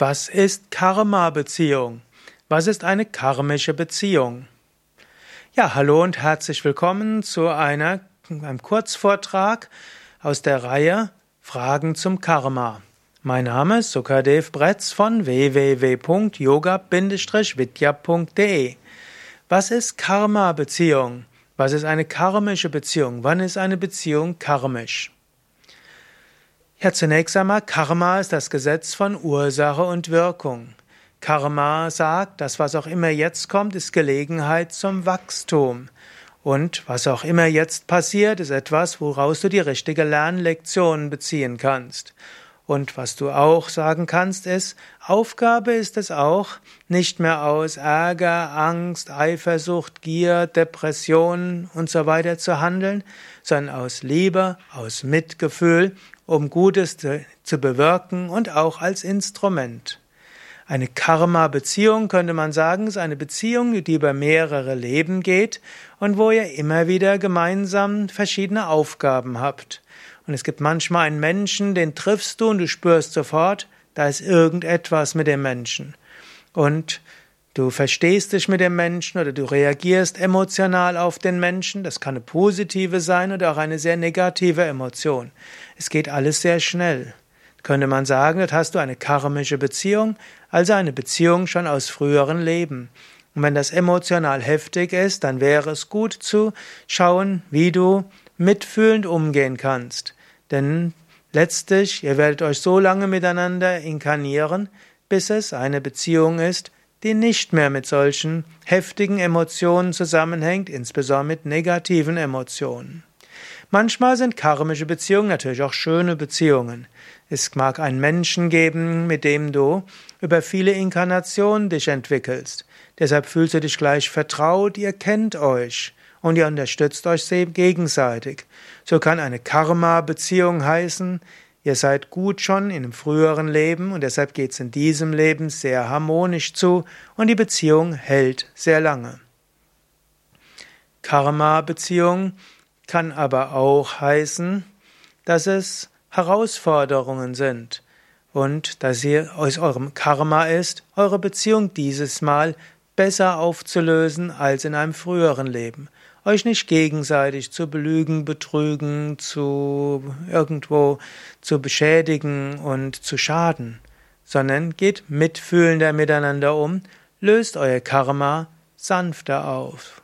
Was ist Karma-Beziehung? Was ist eine karmische Beziehung? Ja, hallo und herzlich willkommen zu einer, einem Kurzvortrag aus der Reihe Fragen zum Karma. Mein Name ist Sukadev Bretz von www.yoga-vidya.de. Was ist Karma-Beziehung? Was ist eine karmische Beziehung? Wann ist eine Beziehung karmisch? Ja, zunächst einmal, Karma ist das Gesetz von Ursache und Wirkung. Karma sagt, dass was auch immer jetzt kommt, ist Gelegenheit zum Wachstum. Und was auch immer jetzt passiert, ist etwas, woraus du die richtige Lernlektion beziehen kannst. Und was du auch sagen kannst, ist, Aufgabe ist es auch, nicht mehr aus Ärger, Angst, Eifersucht, Gier, Depression und so weiter zu handeln, sondern aus Liebe, aus Mitgefühl, um Gutes zu bewirken und auch als Instrument. Eine Karma-Beziehung könnte man sagen, ist eine Beziehung, die über mehrere Leben geht und wo ihr immer wieder gemeinsam verschiedene Aufgaben habt. Und es gibt manchmal einen Menschen, den triffst du und du spürst sofort, da ist irgendetwas mit dem Menschen. Und du verstehst dich mit dem Menschen oder du reagierst emotional auf den Menschen. Das kann eine positive sein oder auch eine sehr negative Emotion. Es geht alles sehr schnell. Könnte man sagen, das hast du eine karmische Beziehung, also eine Beziehung schon aus früheren Leben. Und wenn das emotional heftig ist, dann wäre es gut zu schauen, wie du mitfühlend umgehen kannst. Denn letztlich, ihr werdet euch so lange miteinander inkarnieren, bis es eine Beziehung ist, die nicht mehr mit solchen heftigen Emotionen zusammenhängt, insbesondere mit negativen Emotionen. Manchmal sind karmische Beziehungen natürlich auch schöne Beziehungen. Es mag einen Menschen geben, mit dem du über viele Inkarnationen dich entwickelst. Deshalb fühlst du dich gleich vertraut, ihr kennt euch und ihr unterstützt euch gegenseitig. So kann eine Karma-Beziehung heißen, ihr seid gut schon in einem früheren Leben und deshalb geht es in diesem Leben sehr harmonisch zu und die Beziehung hält sehr lange. Karma-Beziehung kann aber auch heißen, dass es Herausforderungen sind und dass ihr aus eurem Karma ist, eure Beziehung dieses Mal besser aufzulösen als in einem früheren Leben euch nicht gegenseitig zu belügen, betrügen, zu irgendwo zu beschädigen und zu schaden, sondern geht mitfühlender miteinander um, löst euer Karma sanfter auf.